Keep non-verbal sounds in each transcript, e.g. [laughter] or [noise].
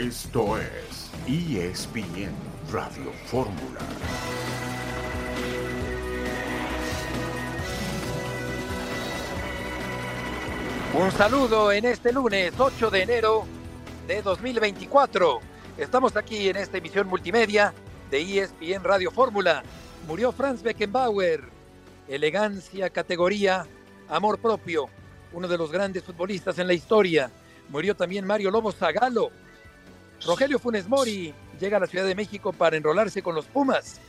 Esto es ESPN Radio Fórmula. Un saludo en este lunes 8 de enero de 2024. Estamos aquí en esta emisión multimedia de ESPN Radio Fórmula. Murió Franz Beckenbauer. Elegancia, categoría, amor propio. Uno de los grandes futbolistas en la historia. Murió también Mario Lobo Zagalo. Rogelio Funes Mori llega a la Ciudad de México para enrolarse con los Pumas.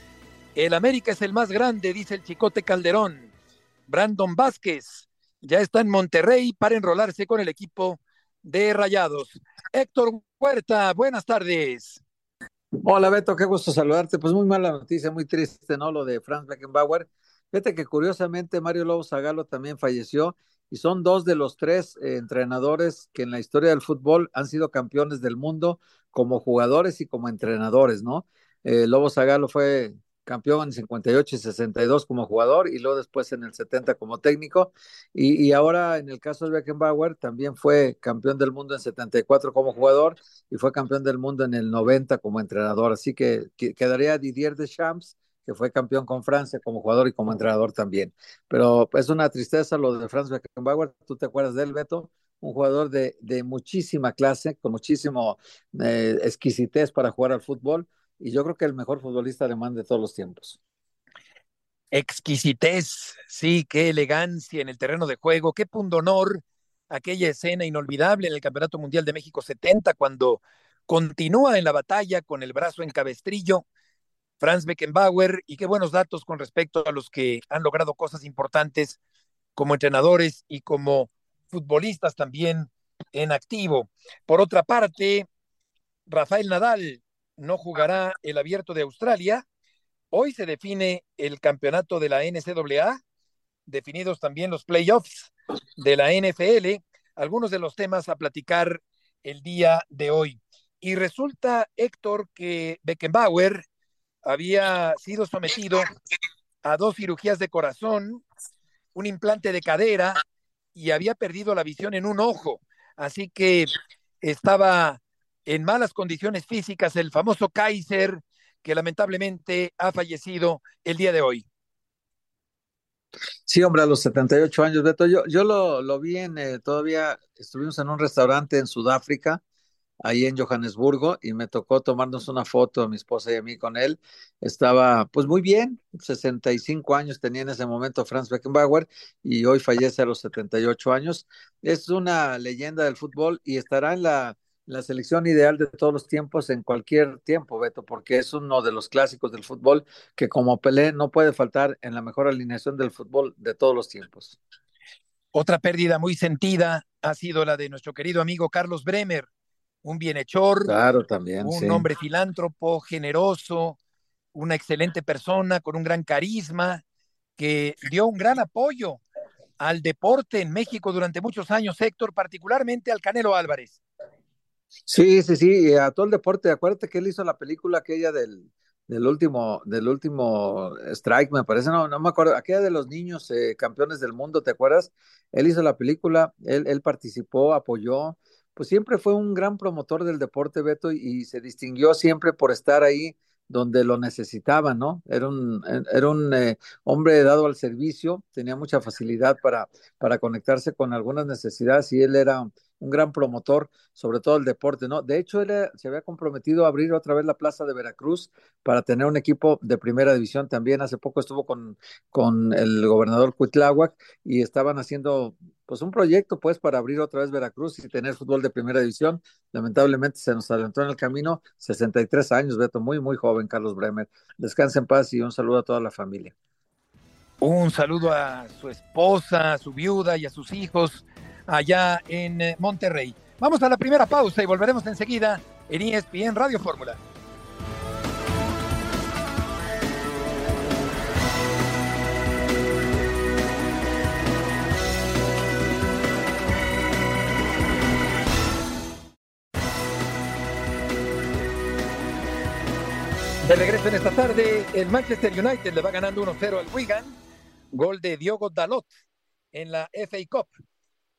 El América es el más grande, dice el Chicote Calderón. Brandon Vázquez ya está en Monterrey para enrolarse con el equipo de Rayados. Héctor Huerta, buenas tardes. Hola Beto, qué gusto saludarte. Pues muy mala noticia, muy triste, ¿no? Lo de Franz Beckenbauer. Fíjate que curiosamente Mario Lobo Zagalo también falleció y son dos de los tres eh, entrenadores que en la historia del fútbol han sido campeones del mundo como jugadores y como entrenadores, ¿no? Eh, Lobo Zagalo fue campeón en 58 y 62 como jugador y luego después en el 70 como técnico. Y, ahora en el caso de Beckenbauer también fue campeón del mundo en 74 como jugador y fue campeón del mundo en el 90 como entrenador. Así que, que quedaría Didier Deschamps, que fue campeón con Francia como jugador y como entrenador también. Pero es una tristeza lo de Franz Beckenbauer. ¿Tú te acuerdas de Beto? un jugador de, de muchísima clase, con muchísimo eh, exquisitez para jugar al fútbol, y yo creo que el mejor futbolista alemán de todos los tiempos. Exquisitez, sí, qué elegancia en el terreno de juego, qué pundonor aquella escena inolvidable en el Campeonato Mundial de México 70, cuando continúa en la batalla con el brazo en cabestrillo, Franz Beckenbauer, y qué buenos datos con respecto a los que han logrado cosas importantes como entrenadores y como futbolistas también en activo. Por otra parte, Rafael Nadal no jugará el abierto de Australia. Hoy se define el campeonato de la NCAA, definidos también los playoffs de la NFL, algunos de los temas a platicar el día de hoy. Y resulta, Héctor, que Beckenbauer había sido sometido a dos cirugías de corazón, un implante de cadera y había perdido la visión en un ojo. Así que estaba en malas condiciones físicas el famoso Kaiser, que lamentablemente ha fallecido el día de hoy. Sí, hombre, a los 78 años, Beto. Yo, yo lo, lo vi en, eh, todavía estuvimos en un restaurante en Sudáfrica ahí en Johannesburgo y me tocó tomarnos una foto, mi esposa y a mí con él. Estaba pues muy bien, 65 años tenía en ese momento Franz Beckenbauer y hoy fallece a los 78 años. Es una leyenda del fútbol y estará en la, la selección ideal de todos los tiempos en cualquier tiempo, Beto, porque es uno de los clásicos del fútbol que como Pelé no puede faltar en la mejor alineación del fútbol de todos los tiempos. Otra pérdida muy sentida ha sido la de nuestro querido amigo Carlos Bremer, un bienhechor, claro, también, un hombre filántropo, generoso, una excelente persona con un gran carisma, que dio un gran apoyo al deporte en México durante muchos años, Héctor, particularmente al Canelo Álvarez. Sí, sí, sí, a todo el deporte. Acuérdate que él hizo la película aquella del, del último, del último strike, me parece, no, no me acuerdo, aquella de los niños eh, campeones del mundo, ¿te acuerdas? Él hizo la película, él, él participó, apoyó, pues siempre fue un gran promotor del deporte, Beto, y, se distinguió siempre por estar ahí donde lo necesitaba, ¿no? Era un, era un eh, hombre dado al servicio, tenía mucha facilidad para, para conectarse con algunas necesidades y él era un gran promotor, sobre todo el deporte, ¿no? De hecho, él se había comprometido a abrir otra vez la Plaza de Veracruz para tener un equipo de primera división también. Hace poco estuvo con, con el gobernador Cuitláhuac y estaban haciendo pues un proyecto pues para abrir otra vez Veracruz y tener fútbol de primera división. Lamentablemente se nos adelantó en el camino, 63 años, Beto, muy, muy joven, Carlos Bremer. Descansa en paz y un saludo a toda la familia. Un saludo a su esposa, a su viuda y a sus hijos allá en eh, Monterrey. Vamos a la primera pausa y volveremos enseguida en ESPN Radio Fórmula. De regreso en esta tarde, el Manchester United le va ganando 1-0 al Wigan. Gol de Diogo Dalot en la FA Cup.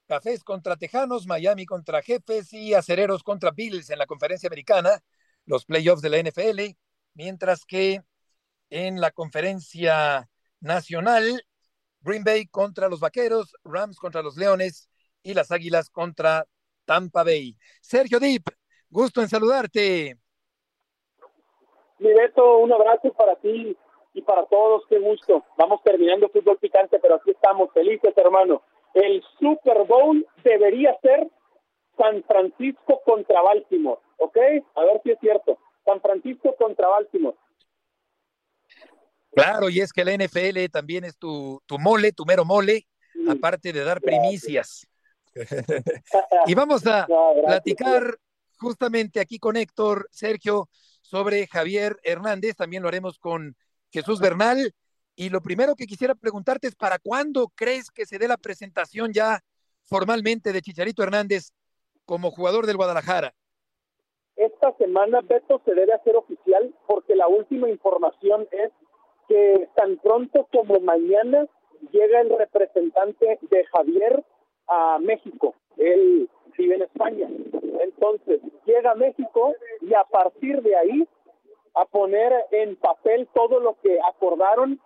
Cafés contra Tejanos, Miami contra Jefes y Acereros contra Bills en la conferencia americana, los playoffs de la NFL, mientras que en la conferencia nacional, Green Bay contra los Vaqueros, Rams contra los Leones y las Águilas contra Tampa Bay. Sergio Dip, gusto en saludarte. Mi Beto, un abrazo para ti y para todos, qué gusto. Vamos terminando fútbol picante, pero aquí estamos felices, hermano. El Super Bowl debería ser San Francisco contra Baltimore, ¿ok? A ver si es cierto. San Francisco contra Baltimore. Claro, y es que la NFL también es tu, tu mole, tu mero mole, aparte de dar primicias. [laughs] y vamos a platicar justamente aquí con Héctor, Sergio, sobre Javier Hernández, también lo haremos con Jesús Bernal. Y lo primero que quisiera preguntarte es, ¿para cuándo crees que se dé la presentación ya formalmente de Chicharito Hernández como jugador del Guadalajara? Esta semana, Beto, se debe hacer oficial porque la última información es que tan pronto como mañana llega el representante de Javier a México. Él vive en España. Entonces, llega a México y a partir de ahí a poner en papel todo lo que acordaron,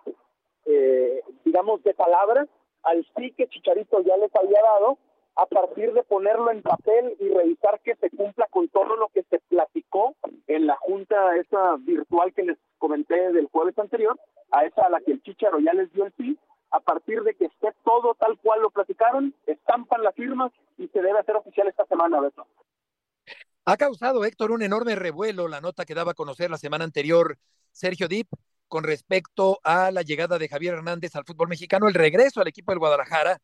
eh, digamos, de palabra, al sí que Chicharito ya les había dado, a partir de ponerlo en papel y revisar que se cumpla con todo lo que se platicó en la junta esa virtual que les comenté del jueves anterior, a esa a la que el Chicharo ya les dio el sí, a partir de que esté todo tal cual lo platicaron, estampan la firma y se debe hacer oficial esta semana, Beto. Ha causado, Héctor, un enorme revuelo la nota que daba a conocer la semana anterior Sergio Dip con respecto a la llegada de Javier Hernández al fútbol mexicano, el regreso al equipo del Guadalajara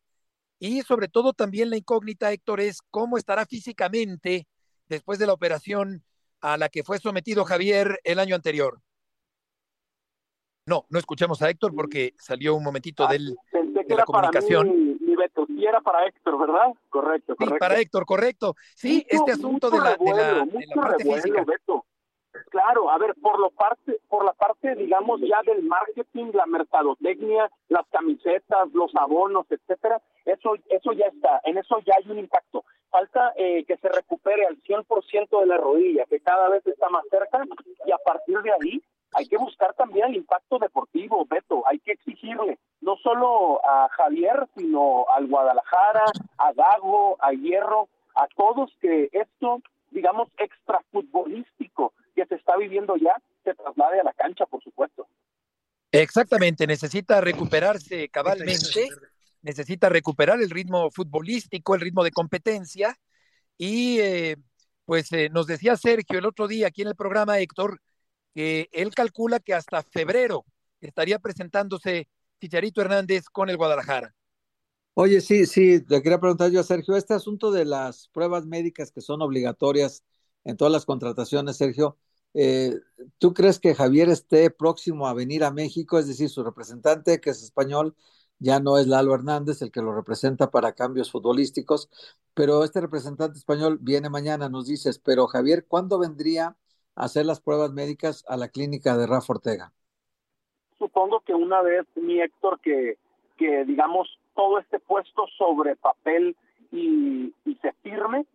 y sobre todo también la incógnita, Héctor, es cómo estará físicamente después de la operación a la que fue sometido Javier el año anterior. No, no escuchamos a Héctor porque salió un momentito ah, del, de la comunicación. Para mí, mi Beto, sí era para Héctor, ¿verdad? Correcto, correcto. Sí, para Héctor, correcto. Sí, este asunto de la, de la, de la parte física. Beto. Claro, a ver, por lo parte, por la parte, digamos, ya del marketing, la mercadotecnia, las camisetas, los abonos, etcétera, eso, eso ya está, en eso ya hay un impacto. Falta eh, que se recupere al 100% de la rodilla, que cada vez está más cerca, y a partir de ahí hay que buscar también el impacto deportivo, Beto, hay que exigirle no solo a Javier, sino al Guadalajara, a Gago, a Hierro, a todos que esto, digamos, se está viviendo ya, se traslade a la cancha, por supuesto. Exactamente, necesita recuperarse cabalmente, necesita recuperar el ritmo futbolístico, el ritmo de competencia, y eh, pues eh, nos decía Sergio el otro día aquí en el programa, Héctor, que él calcula que hasta febrero estaría presentándose Chicharito Hernández con el Guadalajara. Oye, sí, sí, le quería preguntar yo a Sergio, este asunto de las pruebas médicas que son obligatorias en todas las contrataciones, Sergio, eh, ¿tú crees que Javier esté próximo a venir a México? Es decir, su representante, que es español, ya no es Lalo Hernández el que lo representa para cambios futbolísticos, pero este representante español viene mañana, nos dices, pero Javier, ¿cuándo vendría hacer las pruebas médicas a la clínica de Rafa Ortega? Supongo que una vez, mi Héctor, que, que digamos todo este puesto sobre papel y, y se firme,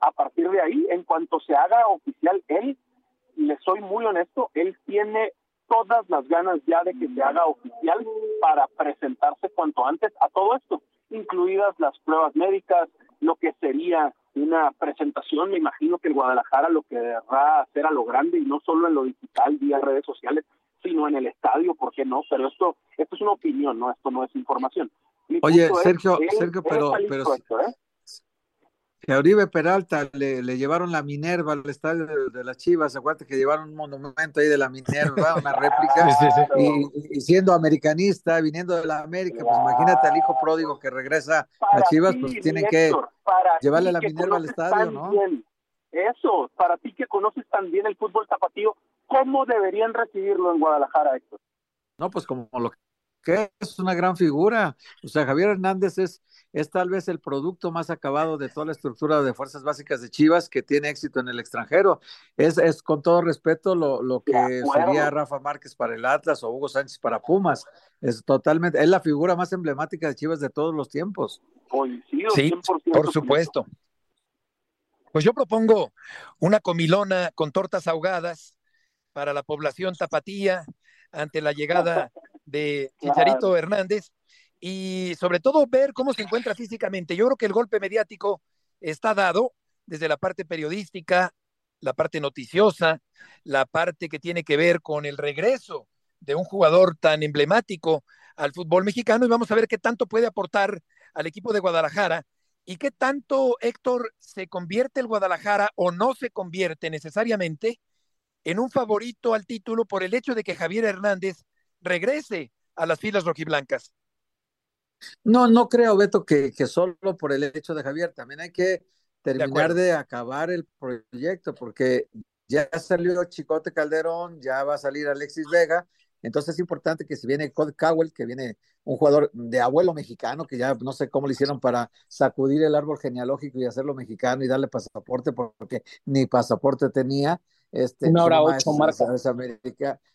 a partir de ahí, en cuanto se haga oficial, él, le soy muy honesto, él tiene todas las ganas ya de que se haga oficial para presentarse cuanto antes a todo esto, incluidas las pruebas médicas, lo que sería una presentación, me imagino que el Guadalajara lo querrá hacer a lo grande y no solo en lo digital, vía redes sociales, sino en el estadio, ¿por qué no? Pero esto, esto es una opinión, ¿no? Esto no es información. Oye, Sergio, Sergio, pero, pero, ¿eh? Que a Oribe Peralta le, le, llevaron la Minerva al estadio de, las Chivas, acuérdate que llevaron un monumento ahí de la Minerva, una réplica, Y, siendo americanista, viniendo de la América, pues imagínate al hijo pródigo que regresa a Chivas, pues tienen que llevarle la Minerva al estadio, ¿no? Eso, para ti que conoces tan bien el fútbol tapatío, ¿cómo deberían recibirlo en Guadalajara, Héctor? No, pues como lo que es una gran figura. O sea, Javier Hernández es es tal vez el producto más acabado de toda la estructura de fuerzas básicas de Chivas que tiene éxito en el extranjero. Es, es con todo respeto lo, lo que sería Rafa Márquez para el Atlas o Hugo Sánchez para Pumas. Es totalmente, es la figura más emblemática de Chivas de todos los tiempos. sí, por supuesto. Pues yo propongo una comilona con tortas ahogadas para la población tapatía ante la llegada [laughs] de Chicharito Hernández y sobre todo ver cómo se encuentra físicamente. Yo creo que el golpe mediático está dado desde la parte periodística, la parte noticiosa, la parte que tiene que ver con el regreso de un jugador tan emblemático al fútbol mexicano y vamos a ver qué tanto puede aportar al equipo de Guadalajara y qué tanto, Héctor, se convierte el Guadalajara o no se convierte necesariamente en un favorito al título por el hecho de que Javier Hernández regrese a las filas rojiblancas. No, no creo, Beto, que, que solo por el hecho de Javier, también hay que terminar de, acabar el proyecto, porque ya salió Chicote Calderón, ya va a salir Alexis Vega, entonces es importante que si viene Cody Cowell, que viene un jugador de abuelo mexicano, que ya no sé cómo le hicieron para sacudir el árbol genealógico y hacerlo mexicano y darle pasaporte, porque ni pasaporte tenía, este, Una hora ocho,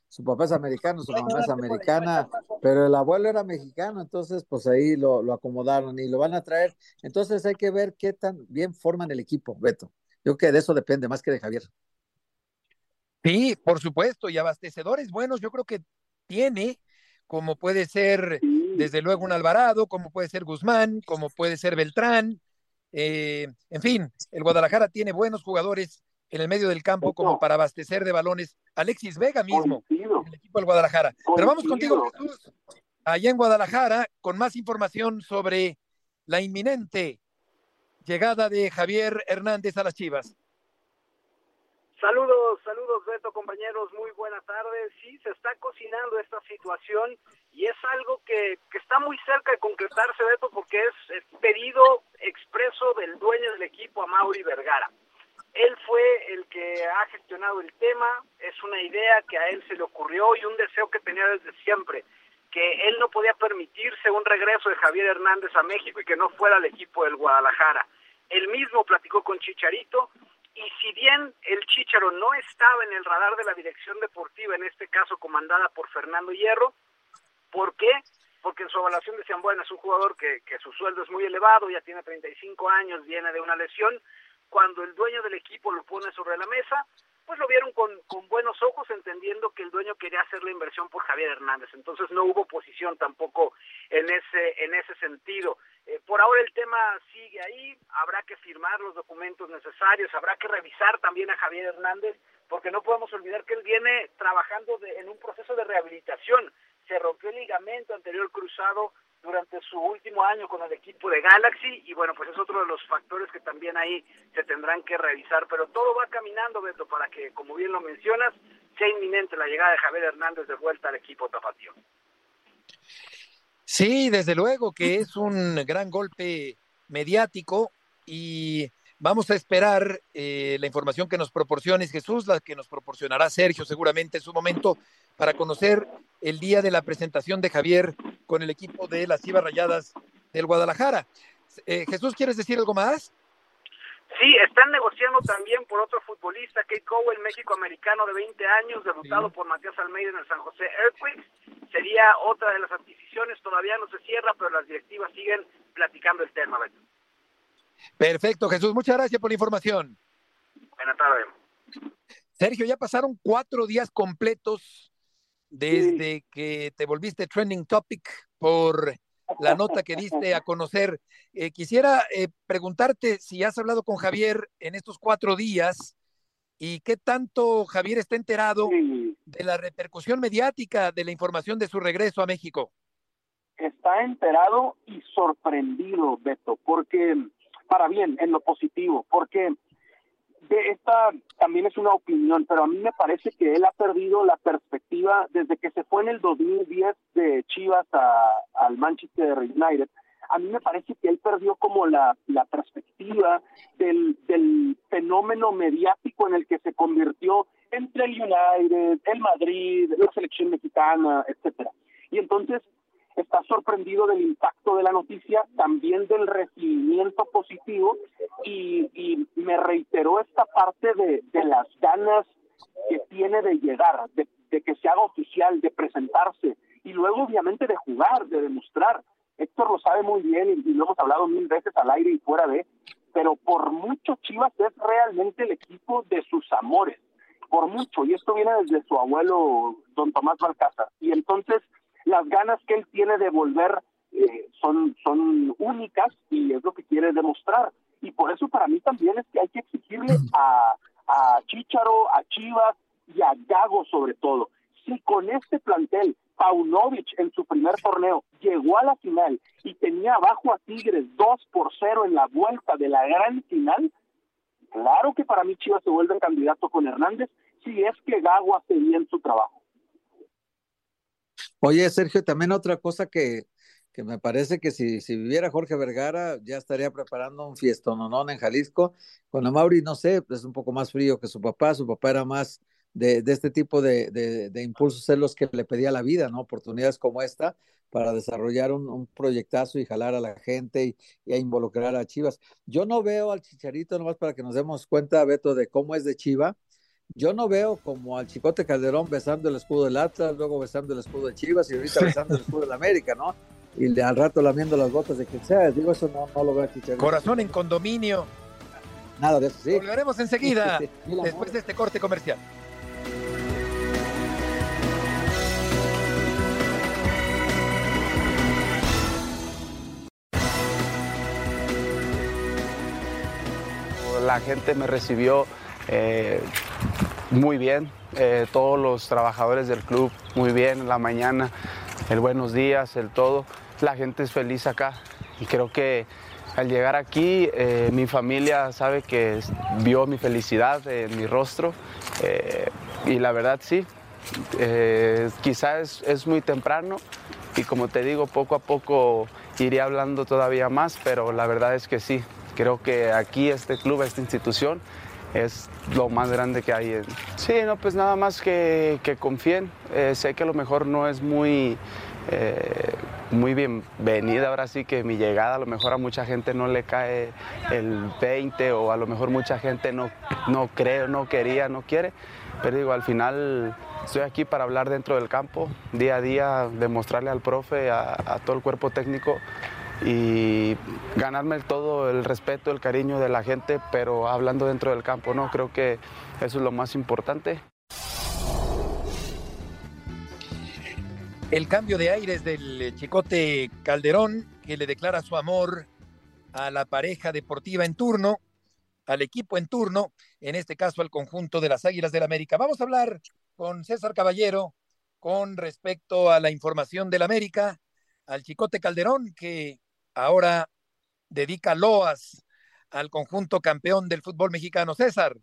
su papá es americano, su mamá es americana, pero el abuelo era mexicano, entonces pues ahí lo, lo, acomodaron y lo van a traer. Entonces hay que ver qué tan bien forman el equipo, Beto. Yo creo que de eso depende más que de Javier. Sí, por supuesto, y abastecedores buenos yo creo que tiene, como puede ser desde luego un Alvarado, como puede ser Guzmán, como puede ser Beltrán, eh, en fin, el Guadalajara tiene buenos jugadores en el medio del campo como para abastecer de balones. Alexis Vega mismo, el equipo del Guadalajara. Pero vamos contigo, Jesús, allá en Guadalajara, con más información sobre la inminente llegada de Javier Hernández a las Chivas. Saludos, saludos Beto, compañeros, muy buenas tardes. Sí, se está cocinando esta situación y es algo que, que está muy cerca de concretarse, Beto, porque es pedido expreso del dueño del equipo, a Mauri Vergara. Él fue el que ha gestionado el tema, es una idea que a él se le ocurrió y un deseo que tenía desde siempre, que él no podía permitirse un regreso de Javier Hernández a México y que no fuera al equipo del Guadalajara. Él mismo platicó con Chicharito y si bien el Chicharo no estaba en el radar de la dirección deportiva, en este caso comandada por Fernando Hierro, ¿por qué? Porque en su evaluación decían, bueno, es un jugador que, que su sueldo es muy elevado, ya tiene 35 años, viene de una lesión, cuando el dueño del equipo lo pone sobre la mesa, pues lo vieron con, con buenos ojos, entendiendo que el dueño quería hacer la inversión por Javier Hernández. Entonces no hubo posición tampoco en ese, en ese sentido. Eh, por ahora el tema sigue ahí, habrá que firmar los documentos necesarios, habrá que revisar también a Javier Hernández, porque no podemos olvidar que él viene trabajando en un proceso de rehabilitación. Se rompió el ligamento anterior cruzado durante su último año con el equipo de Galaxy y bueno, pues es otro de los factores que también ahí se tendrán que revisar, pero todo va caminando, Beto, para que, como bien lo mencionas, sea inminente la llegada de Javier Hernández de vuelta al equipo tapatío. Sí, desde luego que es un gran golpe mediático y vamos a esperar eh, la información que nos proporciones Jesús, la que nos proporcionará Sergio seguramente en su momento para conocer el día de la presentación de Javier con el equipo de las Chivas Rayadas del Guadalajara. Eh, Jesús, ¿quieres decir algo más? Sí, están negociando también por otro futbolista, Kate Cowell, México-americano de 20 años, debutado por Matías Almeida en el San José Earthquakes. Sería otra de las adquisiciones, todavía no se cierra, pero las directivas siguen platicando el tema. Beto. Perfecto, Jesús, muchas gracias por la información. Buenas tardes. Sergio, ya pasaron cuatro días completos desde que te volviste trending topic por la nota que diste a conocer. Eh, quisiera eh, preguntarte si has hablado con Javier en estos cuatro días y qué tanto Javier está enterado de la repercusión mediática de la información de su regreso a México. Está enterado y sorprendido, Beto, porque, para bien, en lo positivo, porque de esta también es una opinión, pero a mí me parece que él ha perdido la perspectiva desde que se fue en el 2010 de Chivas a, al Manchester United. A mí me parece que él perdió como la, la perspectiva del, del fenómeno mediático en el que se convirtió entre el United, el Madrid, la selección mexicana, etcétera. Y entonces está sorprendido del impacto de la noticia, también del recibimiento positivo y, y me reiteró esta parte de, de las ganas que tiene de llegar, de, de que se haga oficial, de presentarse y luego obviamente de jugar, de demostrar. Héctor lo sabe muy bien y, lo hemos hablado mil veces al aire y fuera de, pero por mucho Chivas es realmente el equipo de sus amores, por mucho, y esto viene desde su abuelo don Tomás Balcázar, y entonces las ganas que él tiene de volver eh, son, son únicas y es lo que quiere demostrar. Y por eso para mí también es que hay que exigirle a, a Chicharo, a Chivas y a Gago sobre todo. Si con este plantel Paunovic en su primer torneo llegó a la final y tenía abajo a Tigres 2 por 0 en la vuelta de la gran final, claro que para mí Chivas se vuelve candidato con Hernández si es que Gago hace bien su trabajo. Oye, Sergio, también otra cosa que, que me parece que si, si viviera Jorge Vergara ya estaría preparando un fiestononón en Jalisco. Con Mauri, no sé, es un poco más frío que su papá, su papá era más de, de este tipo de, de, de, impulsos ser los que le pedía la vida, ¿no? Oportunidades como esta para desarrollar un, un proyectazo y jalar a la gente y, y, a involucrar a Chivas. Yo no veo al Chicharito, nomás para que nos demos cuenta, Beto, de cómo es de Chiva. Yo no veo como al Chicote Calderón besando el escudo del Atlas, luego besando el escudo de Chivas y ahorita besando el escudo del América, ¿no? Y al rato lamiendo las botas de quien sea. Digo, eso no, no lo veo Chicharito. Corazón en condominio. Nada de eso, sí. Volveremos enseguida, [laughs] sí, sí, sí. después de este corte comercial. la gente me recibió eh, muy bien, eh, todos los trabajadores del club muy bien en la mañana, el buenos días, el todo. La gente es feliz acá y creo que al llegar aquí eh, mi familia sabe que vio mi felicidad en mi rostro eh, y la verdad sí, quizás es, es muy temprano y como te digo, poco a poco iré hablando todavía más, pero la verdad es que sí, Creo que aquí este club, esta institución, es lo más grande que hay. Sí, no, pues nada más que, que confíen. Eh, sé que a lo mejor no es muy, eh, muy bienvenida ahora sí que mi llegada, a lo mejor a mucha gente no le cae el 20 o a lo mejor mucha gente no, no cree, no quería, no quiere. Pero digo, al final estoy aquí para hablar dentro del campo, día a día, demostrarle al profe, a, a todo el cuerpo técnico y ganarme todo el respeto, el cariño de la gente, pero hablando dentro del campo, ¿no? Creo que eso es lo más importante. El cambio de aires del Chicote Calderón, que le declara su amor a la pareja deportiva en turno, al equipo en turno, en este caso al conjunto de las Águilas del América. Vamos a hablar con César Caballero con respecto a la información del América, al Chicote Calderón, que ahora dedica loas al conjunto campeón del fútbol mexicano. César.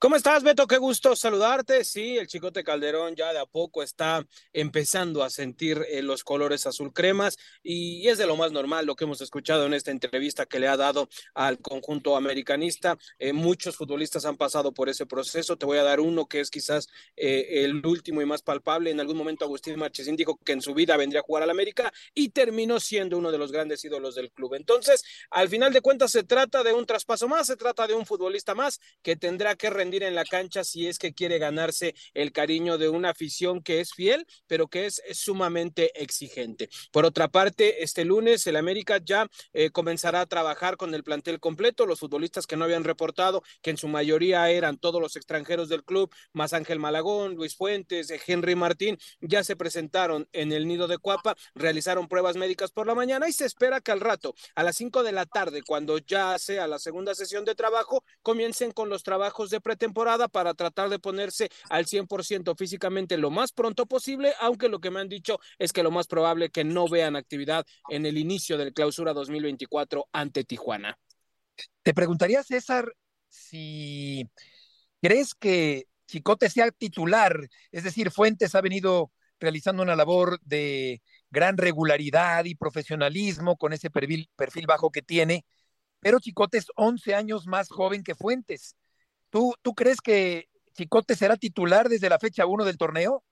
¿Cómo estás, Beto? Qué gusto saludarte. Sí, el Chicote Calderón ya de a poco está empezando a sentir eh, los colores azul cremas y es de lo más normal lo que hemos escuchado en esta entrevista que le ha dado al conjunto americanista. Eh, muchos futbolistas han pasado por ese proceso. Te voy a dar uno que es quizás eh, el último y más palpable. En algún momento Agustín Marchesín dijo que en su vida vendría a jugar al América y terminó siendo uno de los grandes ídolos del club. Entonces, al final de cuentas, se trata de un traspaso más, se trata de un futbolista más que tendrá que en la cancha si es que quiere ganarse el cariño de una afición que es fiel, pero que es sumamente exigente. Por otra parte, este lunes el América ya eh, comenzará a trabajar con el plantel completo, los futbolistas que no habían reportado, que en su mayoría eran todos los extranjeros del club, más Ángel Malagón, Luis Fuentes, Henry Martín, ya se presentaron en el nido de Cuapa, realizaron pruebas médicas por la mañana y se espera que al rato, a las 5 de la tarde, cuando ya sea la segunda sesión de trabajo, comiencen con los trabajos de pretemporada temporada para tratar de ponerse al 100% físicamente lo más pronto posible, aunque lo que me han dicho es que lo más probable que no vean actividad en el inicio del clausura 2024 ante Tijuana. Te preguntaría, César, si crees que Chicote sea titular, es decir, Fuentes ha venido realizando una labor de gran regularidad y profesionalismo con ese perfil, perfil bajo que tiene, pero Chicote es 11 años más joven que Fuentes. ¿Tú, ¿Tú crees que Chicote será titular desde la fecha 1 del torneo?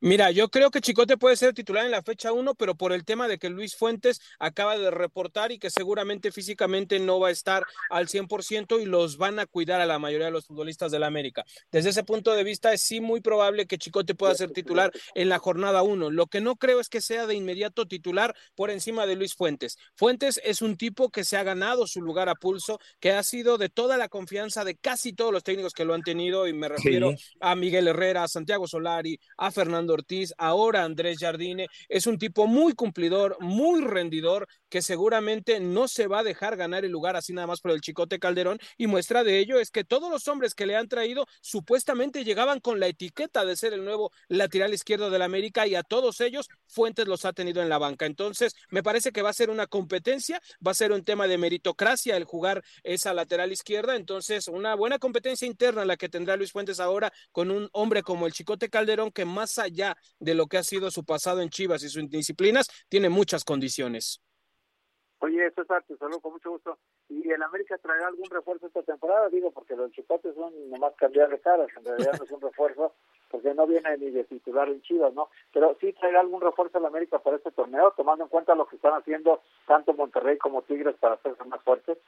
Mira, yo creo que Chicote puede ser titular en la fecha 1, pero por el tema de que Luis Fuentes acaba de reportar y que seguramente físicamente no va a estar al 100% y los van a cuidar a la mayoría de los futbolistas de la América. Desde ese punto de vista es sí muy probable que Chicote pueda ser titular en la jornada 1. Lo que no creo es que sea de inmediato titular por encima de Luis Fuentes. Fuentes es un tipo que se ha ganado su lugar a pulso, que ha sido de toda la confianza de casi todos los técnicos que lo han tenido y me refiero a Miguel Herrera, a Santiago Solari, a Fernando Ortiz, ahora Andrés Jardine, es un tipo muy cumplidor, muy rendidor, que seguramente no se va a dejar ganar el lugar así nada más por el Chicote Calderón y muestra de ello es que todos los hombres que le han traído supuestamente llegaban con la etiqueta de ser el nuevo lateral izquierdo del América y a todos ellos Fuentes los ha tenido en la banca. Entonces, me parece que va a ser una competencia, va a ser un tema de meritocracia el jugar esa lateral izquierda, entonces una buena competencia interna la que tendrá Luis Fuentes ahora con un hombre como el Chicote Calderón que más allá de lo que ha sido su pasado en Chivas y sus disciplinas, tiene muchas condiciones. Oye, César, te saludo con mucho gusto. ¿Y el América traerá algún refuerzo esta temporada? Digo, porque los chicotes son nomás cambiar de caras, en realidad no es un refuerzo, porque no viene ni de titular en Chivas, ¿no? Pero sí traerá algún refuerzo el América para este torneo, tomando en cuenta lo que están haciendo tanto Monterrey como Tigres para hacerse más fuertes.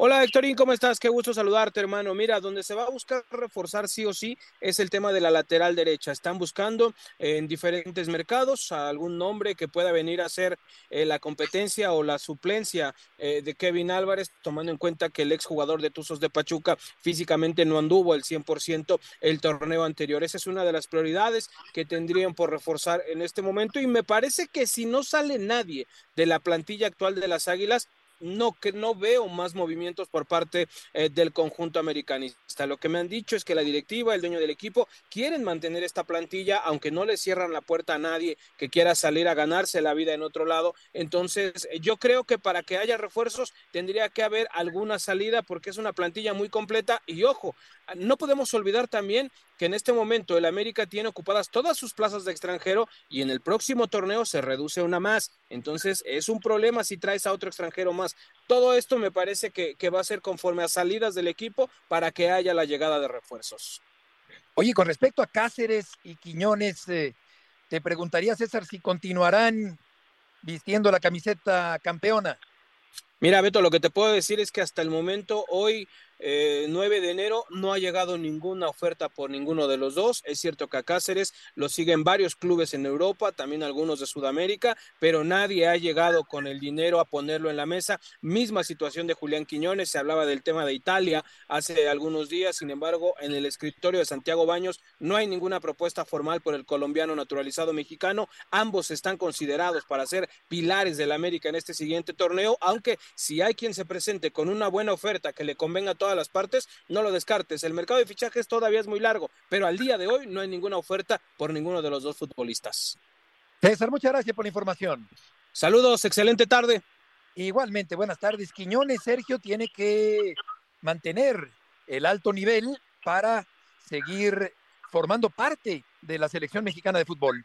Hola Héctorín, ¿cómo estás? Qué gusto saludarte, hermano. Mira, donde se va a buscar reforzar sí o sí es el tema de la lateral derecha. Están buscando en diferentes mercados algún nombre que pueda venir a hacer eh, la competencia o la suplencia eh, de Kevin Álvarez, tomando en cuenta que el exjugador de Tuzos de Pachuca físicamente no anduvo al 100% el torneo anterior. Esa es una de las prioridades que tendrían por reforzar en este momento y me parece que si no sale nadie de la plantilla actual de las Águilas, no que no veo más movimientos por parte eh, del conjunto americanista. Lo que me han dicho es que la directiva, el dueño del equipo, quieren mantener esta plantilla, aunque no le cierran la puerta a nadie que quiera salir a ganarse la vida en otro lado. Entonces, yo creo que para que haya refuerzos tendría que haber alguna salida porque es una plantilla muy completa y ojo, no podemos olvidar también que en este momento el América tiene ocupadas todas sus plazas de extranjero y en el próximo torneo se reduce una más. Entonces es un problema si traes a otro extranjero más. Todo esto me parece que, va a ser conforme a salidas del equipo para que haya la llegada de refuerzos. Oye, con respecto a Cáceres y Quiñones, eh, te preguntaría, César, si continuarán vistiendo la camiseta campeona. Mira, Beto, lo que te puedo decir es que hasta el momento, hoy, 9 eh, de enero, no ha llegado ninguna oferta por ninguno de los dos. Es cierto que a Cáceres lo siguen varios clubes en Europa, también algunos de Sudamérica, pero nadie ha llegado con el dinero a ponerlo en la mesa. Misma situación de Julián Quiñones, se hablaba del tema de Italia hace algunos días, sin embargo, en el escritorio de Santiago Baños no hay ninguna propuesta formal por el colombiano naturalizado mexicano. Ambos están considerados para ser pilares del América en este siguiente torneo, aunque si hay quien se presente con una buena oferta que le convenga a todas las partes, no lo descartes. El mercado de fichajes todavía es muy largo, pero al día de hoy no hay ninguna oferta por ninguno de los dos futbolistas. César, muchas gracias por la información. Saludos, excelente tarde. Igualmente, buenas tardes. Quiñones, Sergio, tiene que mantener el alto nivel para seguir formando parte de la selección mexicana de fútbol.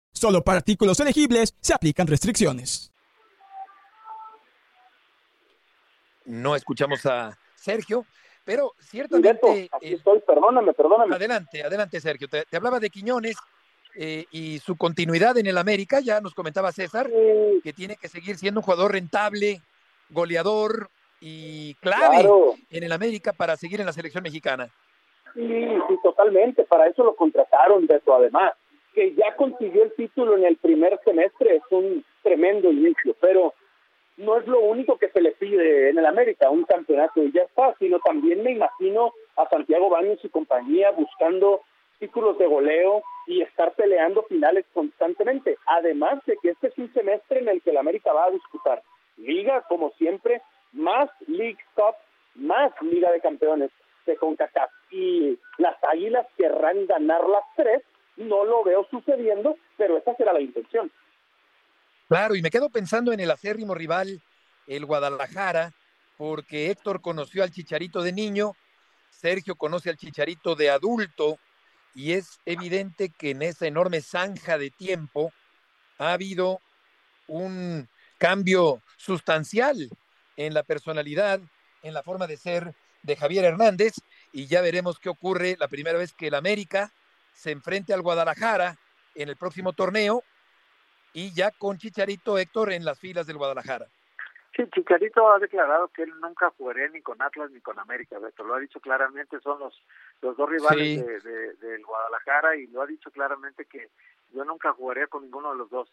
Solo para artículos elegibles se aplican restricciones. No escuchamos a Sergio, pero ciertamente. aquí estoy, perdóname, perdóname. Adelante, adelante, Sergio. Te, hablaba de Quiñones eh, y su continuidad en el América. Ya nos comentaba César que tiene que seguir siendo un jugador rentable, goleador y clave en el América para seguir en la selección mexicana. Sí, sí, totalmente. Para eso lo contrataron, Beto, además que ya consiguió el título en el primer semestre es un tremendo inicio, pero no es lo único que se le pide en el América, un campeonato y ya está, sino también me imagino a Santiago Baños y compañía buscando títulos de goleo y estar peleando finales constantemente. Además de que este es un semestre en el que el América va a disputar liga, como siempre, más League Cup, más Liga de Campeones de CONCACAF. Y las Águilas querrán ganar las tres, no lo veo sucediendo, pero esa será la intención. Claro, y me quedo pensando en el acérrimo rival, el Guadalajara, porque Héctor conoció al Chicharito de niño, Sergio conoce al Chicharito de adulto, y es evidente que en esa enorme zanja de tiempo ha habido un cambio sustancial en la personalidad, en la forma de ser de Javier Hernández, y ya veremos qué ocurre la primera vez que el América se enfrente al Guadalajara en el próximo torneo y ya con Chicharito Héctor en las filas del Guadalajara. Sí, Chicharito ha declarado que él nunca jugaría ni con Atlas ni con América, Beto. Lo ha dicho claramente, son los, los dos rivales de, del Guadalajara y lo ha dicho claramente que yo nunca jugaría con ninguno de los dos,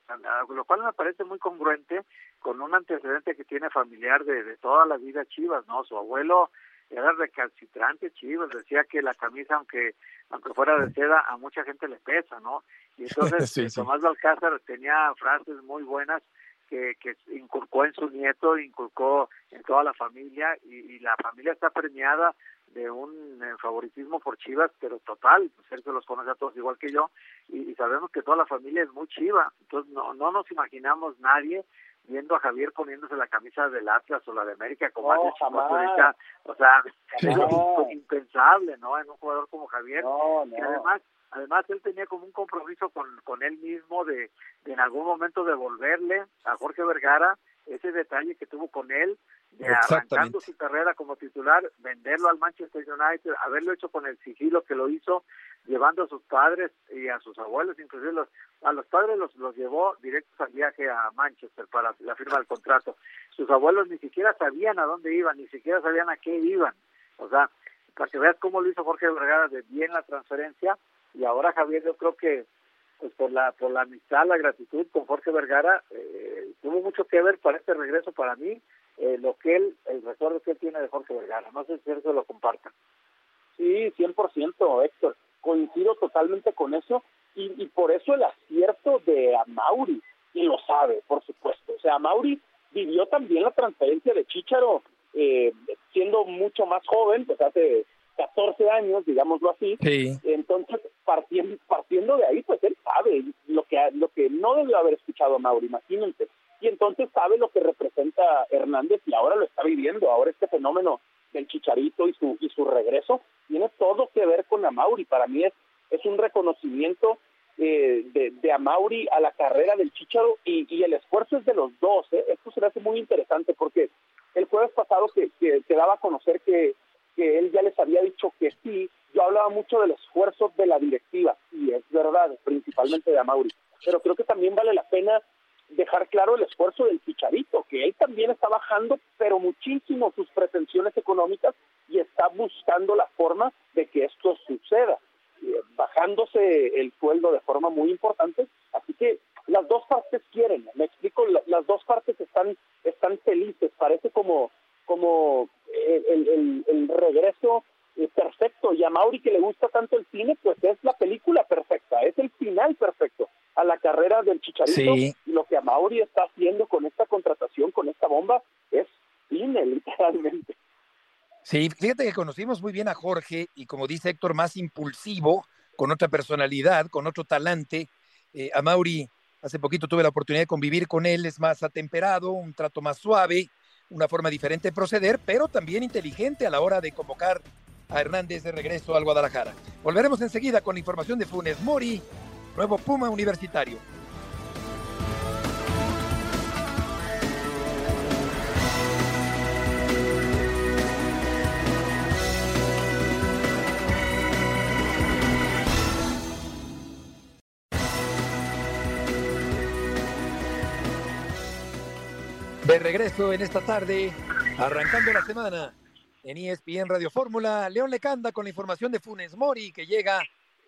lo cual me parece muy congruente con un antecedente que tiene familiar de, de toda la vida Chivas, ¿no? Su abuelo era recalcitrante Chivas, decía que la camisa, aunque aunque fuera de seda, a mucha gente le pesa, ¿no? Y [laughs] entonces sí, Tomás Balcázar tenía frases muy buenas que, que inculcó en su nieto, inculcó en toda la familia y, la familia está premiada de un eh, favoritismo por Chivas, pero total, Sergio los conoce a todos igual que yo y, sabemos que toda la familia es muy chiva, entonces no, no nos imaginamos nadie viendo a Javier poniéndose la camisa del Atlas o la de América como hace ahorita, o sea, es impensable, ¿no? En un jugador como Javier, y además además él tenía como un compromiso con, con él mismo de, de en algún momento devolverle a Jorge Vergara ese detalle que tuvo con él de arrancando su carrera como titular, venderlo al Manchester United, haberlo hecho con el sigilo que lo hizo, llevando a sus padres y a sus abuelos, inclusive los, a los padres los, los llevó directos al viaje a Manchester para la firma del contrato. Sus abuelos ni siquiera sabían a dónde iban, ni siquiera sabían a qué iban. O sea, para que veas cómo lo hizo Jorge Vergara de bien la transferencia, y ahora Javier yo creo que pues por la por la amistad, la gratitud con Jorge Vergara, eh, tuvo mucho que ver para este regreso para mí, eh, lo que él, el recuerdo que él tiene de Jorge Vergara. No sé si eso lo comparta. Sí, 100%, Héctor. Coincido totalmente con eso y, y por eso el acierto de Amauri, y lo sabe, por supuesto. O sea, Amauri vivió también la transferencia de Chicharo eh, siendo mucho más joven, pues hace 14 años, digámoslo así. Entonces, partiendo, partiendo de ahí, pues él sabe lo que, lo que no debió haber escuchado a Mauri, imagínense. Y entonces sabe lo que representa Hernández y ahora lo está viviendo. Ahora este fenómeno del Chicharito y su, y su regreso tiene todo que ver con Mauri. Para mí es, es un reconocimiento eh, de, de Amauri a la carrera del Chicharo y, y el esfuerzo es de los dos. ¿eh? Esto se me hace muy interesante porque el jueves pasado que, que, que daba a conocer que que él ya les había dicho que sí. Yo hablaba mucho del esfuerzo de la directiva, y es verdad, principalmente de Amauri, pero creo que también vale la pena dejar claro el esfuerzo del Chicharito, que él también está bajando, pero muchísimo sus pretensiones económicas y está buscando la forma de que esto suceda, eh, bajándose el sueldo de forma muy importante. Así que las dos partes quieren, me explico, las dos partes están, están felices, parece como como el, el, regreso eh, perfecto. Y a Mauri que le gusta tanto el cine, pues es la película perfecta, es el final perfecto a la carrera del Chicharito. Y lo que a Mauri está haciendo con esta contratación, con esta bomba, es cine, [laughs] literalmente. Sí, fíjate que conocimos muy bien a Jorge y como dice Héctor, más impulsivo, con otra personalidad, con otro talante. Eh, a Mauri, hace poquito tuve la oportunidad de convivir con él, es más atemperado, un trato más suave, una forma diferente de proceder, pero también inteligente a la hora de convocar a Hernández de regreso al Guadalajara. Volveremos enseguida con la información de Funes Mori, nuevo Puma Universitario. De regreso en esta tarde, arrancando la semana en ESPN Radio Fórmula, León Lecanda con la información de Funes Mori que llega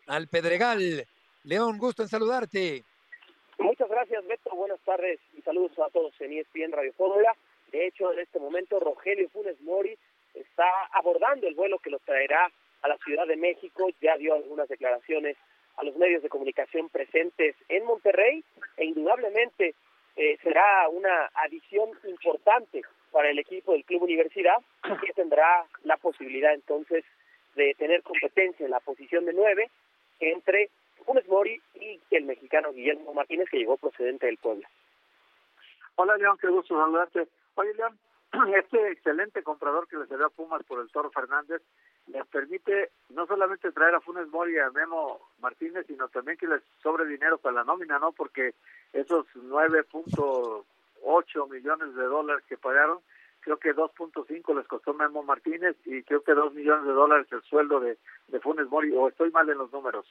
al Pedregal León, gusto en saludarte. Muchas gracias, Beto. Buenas tardes y saludos a todos en ESPN Radio Fórmula. De hecho, en este momento, Rogelio Funes Mori está abordando el vuelo que lo traerá a la Ciudad de México. Ya dio algunas declaraciones a los medios de comunicación presentes en Monterrey e indudablemente eh, será una adición importante para el equipo del Club Universidad que tendrá la posibilidad entonces de tener competencia en la posición de nueve entre Funes Mori y el mexicano Guillermo Martínez que llegó procedente del pueblo. Hola León, qué gusto saludarte. Oye León, [clears throat] este excelente comprador que le dio a Pumas por el Toro Fernández les permite no solamente traer a Funes Mori y a Memo Martínez, sino también que les sobre dinero para la nómina, ¿no? Porque esos 9.8 millones de dólares que pagaron, creo que 2.5 les costó Memo Martínez y creo que 2 millones de dólares el sueldo de, de Funes Mori, o estoy mal en los números.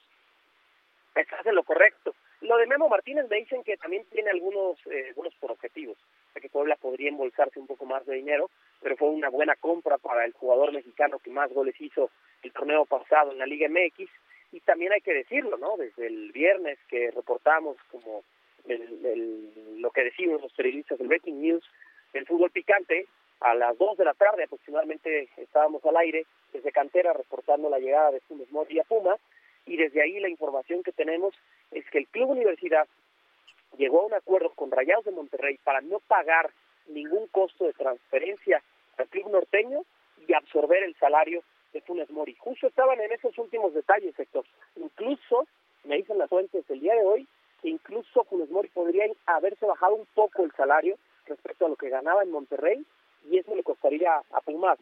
Estás en lo correcto. Lo de Memo Martínez me dicen que también tiene algunos, eh, algunos por objetivos, o que Puebla podría embolsarse un poco más de dinero, pero fue una buena compra para el jugador mexicano que más goles hizo el torneo pasado en la Liga MX, y también hay que decirlo, ¿no? Desde el viernes que reportamos como el, lo que decimos los periodistas del Breaking News, el fútbol picante, a las 2 de la tarde aproximadamente estábamos al aire desde Cantera reportando la llegada de Funes Mori a Puma, y desde ahí la información que tenemos es que el Club Universidad llegó a un acuerdo con Rayados de Monterrey para no pagar ningún costo de transferencia al club norteño y absorber el salario de Funes Mori. Justo estaban en esos últimos detalles, Héctor. Incluso, me dicen las fuentes el día de hoy, que incluso Funes Mori podría haberse bajado un poco el salario respecto a lo que ganaba en Monterrey y eso le costaría a Pumas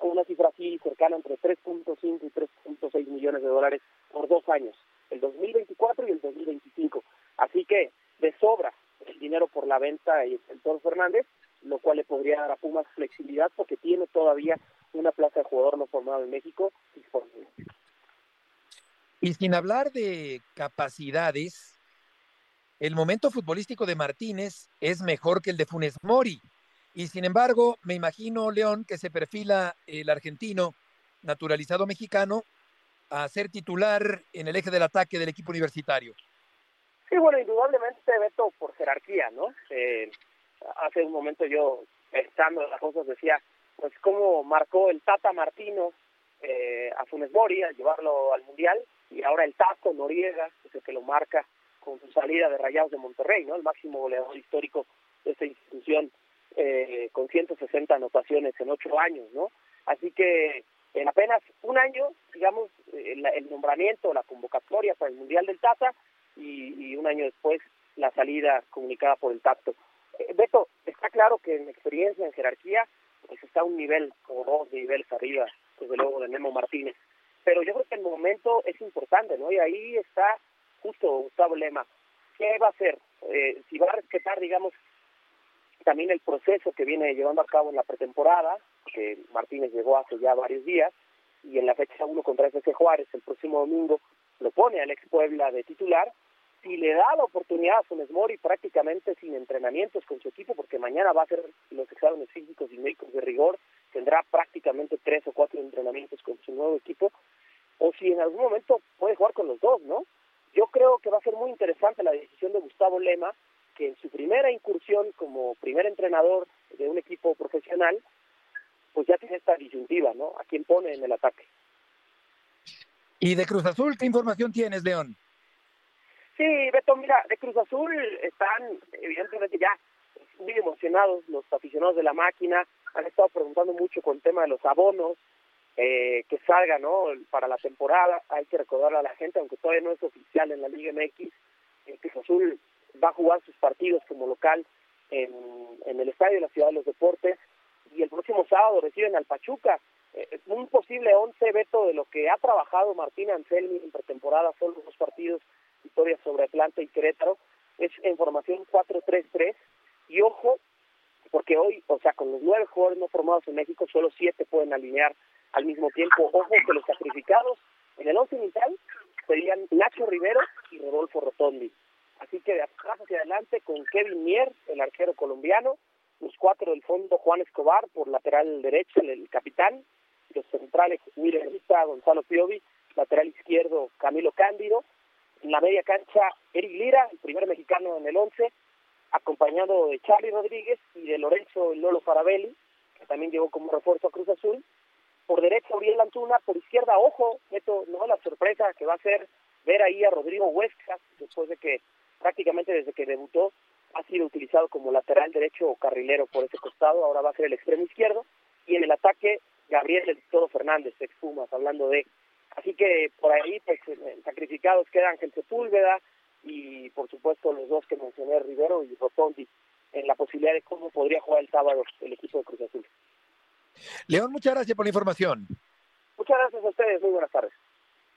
una cifra así cercana entre 3.5 y 3.6 millones de dólares por dos años, el 2024 y el 2025. Así que de sobra el dinero por la venta y el Toro Fernández, lo cual le podría dar a Pumas flexibilidad porque tiene todavía una plaza de jugador no formado en México disponible. Y sin hablar de capacidades, el momento futbolístico de Martínez es mejor que el de Funes Mori. Y sin embargo, me imagino, León, que se perfila el argentino naturalizado mexicano a ser titular en el eje del ataque del equipo universitario. Sí, bueno, indudablemente Beto por jerarquía, ¿no? Eh, hace un momento yo, estando en las cosas, decía, pues cómo marcó el Tata Martino eh, a Funes Mori a llevarlo al Mundial, y ahora el Tato Noriega es el que lo marca con su salida de Rayados de Monterrey, ¿no? El máximo goleador histórico de esta institución eh, con 160 anotaciones en ocho años, ¿no? Así que en apenas un año, digamos, el, el nombramiento, la convocatoria para el Mundial del Tata y, un año después la salida comunicada por el Tacto. Eh, Beto, está claro que en experiencia, en jerarquía, pues está un nivel o dos niveles arriba, desde luego, de Memo Martínez. Pero yo creo que el momento es importante, ¿no? Y ahí está justo Gustavo Lema. ¿Qué va a hacer? Eh, si va a respetar, digamos, también el proceso que viene llevando a cabo en la pretemporada, que Martínez llegó hace ya varios días, y en la fecha 1 contra FC Juárez el próximo domingo lo pone al ex Puebla de titular, si le da la oportunidad a Funes Mori prácticamente sin entrenamientos con su equipo, porque mañana va a hacer los exámenes físicos y médicos de rigor, tendrá prácticamente tres o cuatro entrenamientos con su nuevo equipo, o si en algún momento puede jugar con los dos, ¿no? Yo creo que va a ser muy interesante la decisión de Gustavo Lema, que en su primera incursión como primer entrenador de un equipo profesional, pues ya tiene esta disyuntiva, ¿no? A quién pone en el ataque. ¿Y de Cruz Azul qué información tienes, León? Sí, Beto, mira, de Cruz Azul están evidentemente ya muy emocionados los aficionados de la máquina, han estado preguntando mucho con el tema de los abonos, eh, que salga, ¿no? Para la temporada, hay que recordarle a la gente, aunque todavía no es oficial en la Liga MX, eh, Cruz Azul va a jugar sus partidos como local en, el Estadio de la Ciudad de los Deportes y el próximo sábado reciben al Pachuca. Eh, un posible once veto de lo que ha trabajado Martín Anselmi en pretemporada, son los dos partidos, victorias sobre Atlanta y Querétaro, es en formación 4-3-3 y ojo, porque hoy, o sea, con los nueve jugadores no formados en México, solo siete pueden alinear al mismo tiempo. Ojo que los sacrificados en el once inicial serían Nacho Rivero y Rodolfo Rotondi. Así que de atrás hacia adelante con Kevin Mier, el arquero colombiano, los cuatro del fondo Juan Escobar por lateral derecho, el, capitán, los centrales William Rita, Gonzalo Piovi, lateral izquierdo Camilo Cándido, En la media cancha, Eric Lira, el primer mexicano en el 11, acompañado de Charlie Rodríguez y de Lorenzo Lolo Farabelli, que también llegó como refuerzo a Cruz Azul. Por derecha, Uriel Antuna, por izquierda, ojo, Neto, no la sorpresa que va a ser ver ahí a Rodrigo Huesca, después de que prácticamente desde que debutó ha sido utilizado como lateral derecho o carrilero por ese costado, ahora va a ser el extremo izquierdo, y en el ataque Gabriel El Todo Fernández, ex Pumas, hablando de... Así que por ahí, pues, sacrificados queda Ángel Sepúlveda y, por supuesto, los dos que mencioné, Rivero y Rotondi, en la posibilidad de cómo podría jugar el sábado el equipo de Cruz Azul. León, muchas gracias por la información. Muchas gracias a ustedes, muy buenas tardes.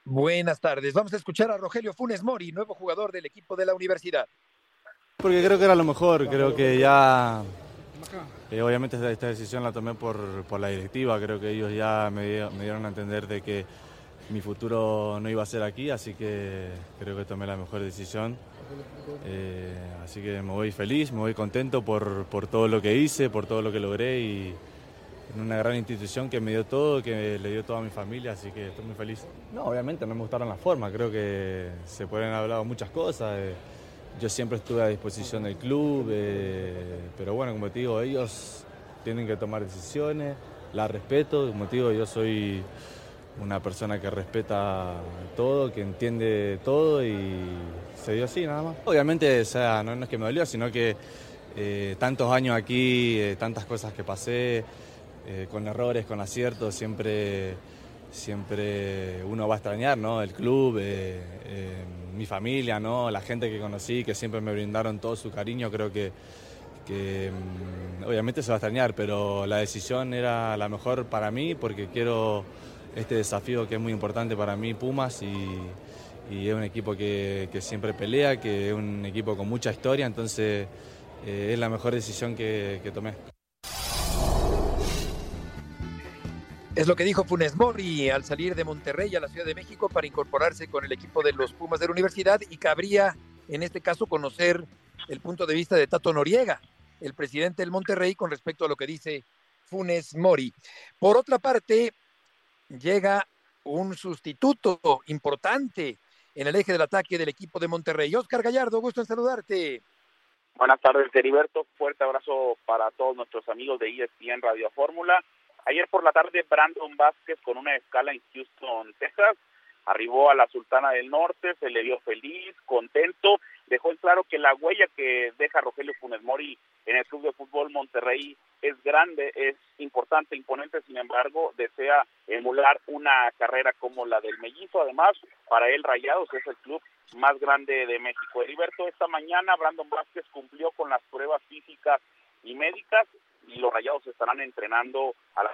Buenas tardes. Vamos a escuchar a Rogelio Funes Mori, nuevo jugador del equipo de la universidad. Porque creo que era lo mejor, creo que ya... Eh, obviamente esta, decisión la tomé por, por, la directiva, creo que ellos ya me, me, dieron a entender de que mi futuro no iba a ser aquí, así que creo que tomé la mejor decisión. Eh, así que me voy feliz, me voy contento por, por todo lo que hice, por todo lo que logré y, en una gran institución que me dio todo, que le dio toda a mi familia, así que estoy muy feliz. No, obviamente no me gustaron las formas, creo que se pueden haber muchas cosas. Eh, yo siempre estuve a disposición del club, eh, pero bueno, como te digo, ellos tienen que tomar decisiones, las respeto, como te digo, yo soy una persona que respeta todo, que entiende todo y se dio así nada más. Obviamente, o sea, no, es que me dolió, sino que eh, tantos años aquí, tantas cosas que pasé, eh, con errores, con aciertos, siempre, siempre uno va a extrañar, ¿no? El club, eh, eh, mi familia, ¿no? La gente que conocí, que siempre me brindaron todo su cariño, creo que, mm, obviamente se va a extrañar, pero la decisión era la mejor para mí porque quiero este desafío que es muy importante para mí, Pumas, y, es un equipo que, siempre pelea, que es un equipo con mucha historia, entonces es la mejor decisión que tomé. Es lo que dijo Funes Mori al salir de Monterrey a la Ciudad de México para incorporarse con el equipo de los Pumas de la universidad y cabría en este caso conocer el punto de vista de Tato Noriega, el presidente del Monterrey, con respecto a lo que dice Funes Mori. Por otra parte, llega un sustituto importante en el eje del ataque del equipo de Monterrey. Oscar Gallardo, gusto en saludarte. Buenas tardes, Heriberto. Fuerte abrazo para todos nuestros amigos de ESPN Radio Fórmula. Ayer por la tarde, Brandon Vázquez, con una escala en Houston, Texas, arribó a la Sultana del Norte, se le vio feliz, contento, dejó en claro que la huella que deja Rogelio Funes Mori en el Club de Fútbol Monterrey es grande, es importante, imponente, sin embargo, desea emular una carrera como la del Mellizo. Además, para él Rayados es el club más grande de México. Heriberto, esta mañana Brandon Vázquez cumplió con las pruebas físicas y médicas y los Rayados estarán entrenando a la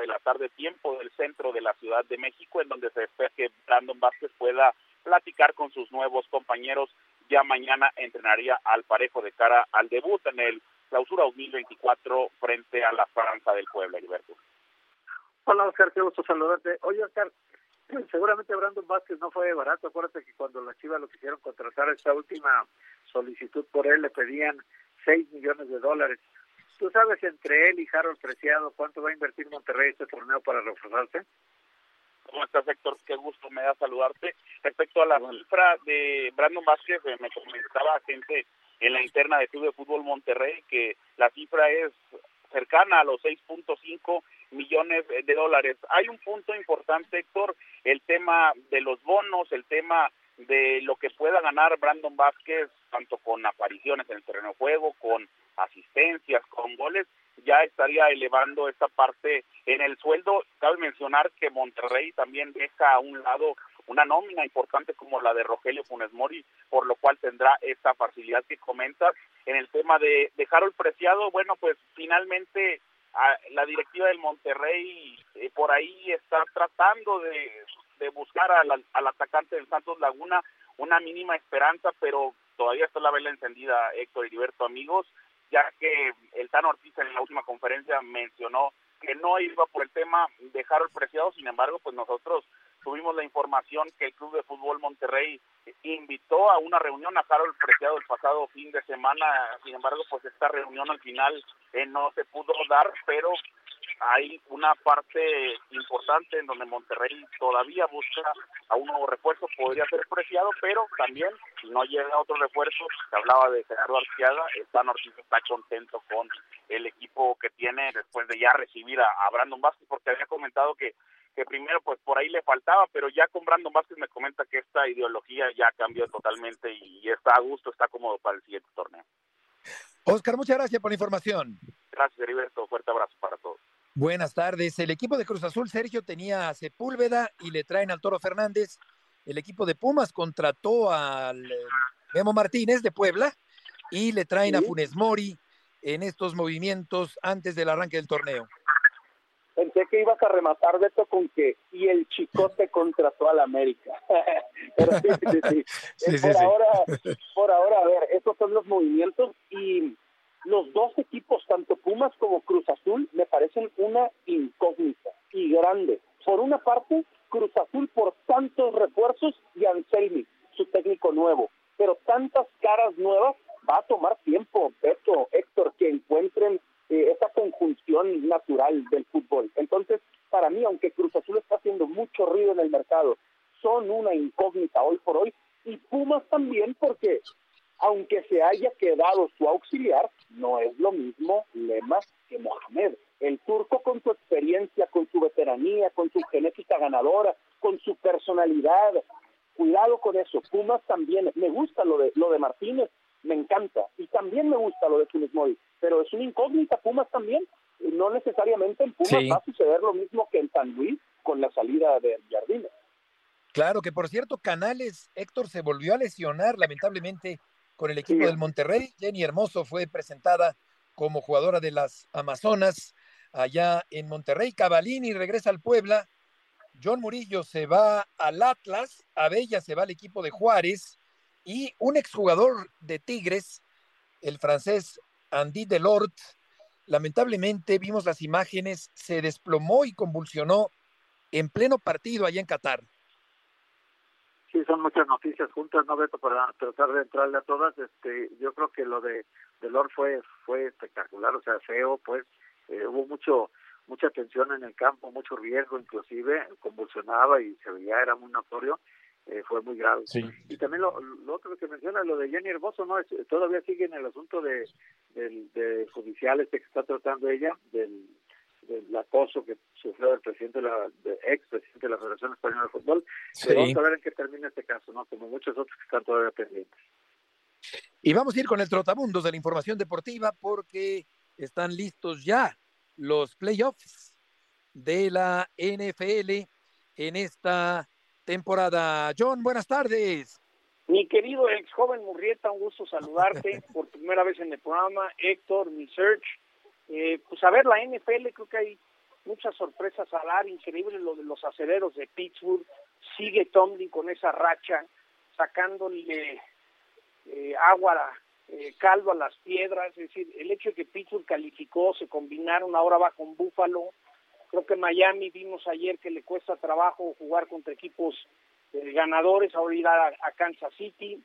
de la tarde tiempo del centro de la Ciudad de México en donde se espera que Brandon Vázquez pueda platicar con sus nuevos compañeros ya mañana entrenaría al parejo de cara al debut en el clausura 2024 frente a la Franza del Puebla, Heriberto. Hola Oscar, qué gusto saludarte. Oye Oscar, [clears throat] seguramente Brandon Vázquez no fue barato, acuérdate que cuando la Chivas lo quisieron contratar esta última solicitud por él le pedían 6 millones de dólares. ¿Tú sabes entre él y Harold Preciado cuánto va a invertir Monterrey este torneo para reforzarse? ¿Cómo estás, Héctor? Qué gusto me da saludarte. Respecto a la cifra de Brandon Vázquez, eh, me comentaba gente en la interna de Club de Fútbol Monterrey que la cifra es cercana a los 6.5 millones de dólares. Hay un punto importante, Héctor, el tema de los bonos, el tema de lo que pueda ganar Brandon Vázquez, tanto con apariciones en el terreno de juego, con asistencias, con goles, ya estaría elevando esta parte en el sueldo. Cabe mencionar que Monterrey también deja a un lado una nómina importante como la de Rogelio Funes Mori, por lo cual tendrá esta facilidad que comentas. En el tema de, de Harold Preciado, bueno, pues finalmente la directiva del Monterrey eh, por ahí está tratando de, de buscar al, al atacante del Santos Laguna una mínima esperanza, pero todavía está la vela encendida, Héctor Heriberto, amigos ya que el Tano Ortiz en la última conferencia mencionó que no iba por el tema de Harold Preciado, sin embargo, pues nosotros tuvimos la información que el Club de Fútbol Monterrey invitó a una reunión a Harold Preciado el pasado fin de semana, sin embargo, pues esta reunión al final eh, no se pudo dar, pero hay una parte importante en donde Monterrey todavía busca a un nuevo refuerzo, podría ser preciado, pero también si no llega otro refuerzo, se hablaba de Gerardo Arciaga, Stan Ortiz está contento con el equipo que tiene después de ya recibir a, Brandon Vázquez, porque había comentado que que primero pues por ahí le faltaba, pero ya con Brandon Vázquez me comenta que esta ideología ya cambió totalmente y está a gusto, está cómodo para el siguiente torneo. Oscar, muchas gracias por la información. Gracias, Heriberto. Fuerte abrazo para todos. Buenas tardes. El equipo de Cruz Azul, Sergio, tenía a Sepúlveda y le traen al Toro Fernández. El equipo de Pumas contrató al eh, Memo Martínez de Puebla y le traen a Funes Mori en estos movimientos antes del arranque del torneo. Pensé que ibas a rematar, Beto, con que y el chicote contrató al América. [laughs] Pero sí, sí, sí. [laughs] por, Ahora, [laughs] por ahora, a ver, esos son los movimientos y los dos equipos, tanto Pumas como Cruz Azul, me parecen una incógnita y grande. Por una parte, Cruz Azul por tantos refuerzos y Anselmi, su técnico nuevo. Pero tantas caras nuevas va a tomar tiempo, Beto, Héctor, que encuentren eh, esa conjunción natural del fútbol. Entonces, para mí, aunque Cruz Azul está haciendo mucho ruido en el mercado, son una incógnita hoy por hoy. Y Pumas también, porque aunque se haya quedado su auxiliar, no es lo mismo Lema que Mohamed. El turco con su experiencia, con su veteranía, con su genética ganadora, con su personalidad. Cuidado con eso. Pumas también. Me gusta lo de lo de Martínez, me encanta. Y también me gusta lo de Funes Mori. Pero es una incógnita Pumas también. No necesariamente en Pumas va a suceder lo mismo que en San Luis con la salida de Jardines. Claro, que por cierto, Canales, Héctor se volvió a lesionar lamentablemente con el equipo del Monterrey. Jenny Hermoso fue presentada como jugadora de las Amazonas allá en Monterrey. Cavalini regresa al Puebla. John Murillo se va al Atlas. Abella se va al equipo de Juárez. Y un exjugador de Tigres, el francés Andy Delort, lamentablemente vimos las imágenes, se desplomó y convulsionó en pleno partido allá en Qatar sí son muchas noticias juntas, no Beto, para tratar de entrarle a todas. Este, yo creo que lo de, de Lord fue fue espectacular, o sea, feo, pues eh, hubo mucho mucha tensión en el campo, mucho riesgo, inclusive convulsionaba y se veía era muy notorio. Eh, fue muy grave. Y también lo, lo, otro que menciona, lo de Jenny Hermoso, no todavía sigue en el asunto de, del de judicial este que está tratando ella, del del acoso que sufrió el presidente de la ex presidente de la Federación Española de Fútbol. vamos a ver en qué termina este caso, ¿no? Como muchos otros que están todavía pendientes. Y vamos a ir con el trotabundos de la información deportiva porque están listos ya los playoffs de la NFL en esta temporada. John, buenas tardes. Mi querido ex joven Murrieta, un gusto saludarte por primera vez en el programa. Héctor, mi search, eh, pues a ver, la NFL creo que hay muchas sorpresas a dar, increíble lo de los aceleros de Pittsburgh, sigue Tomlin con esa racha, sacándole eh, agua, eh, caldo a las piedras, es decir, el hecho de que Pittsburgh calificó, se combinaron, ahora va con Buffalo, creo que Miami vimos ayer que le cuesta trabajo jugar contra equipos eh, ganadores, ahora ir a, a Kansas City,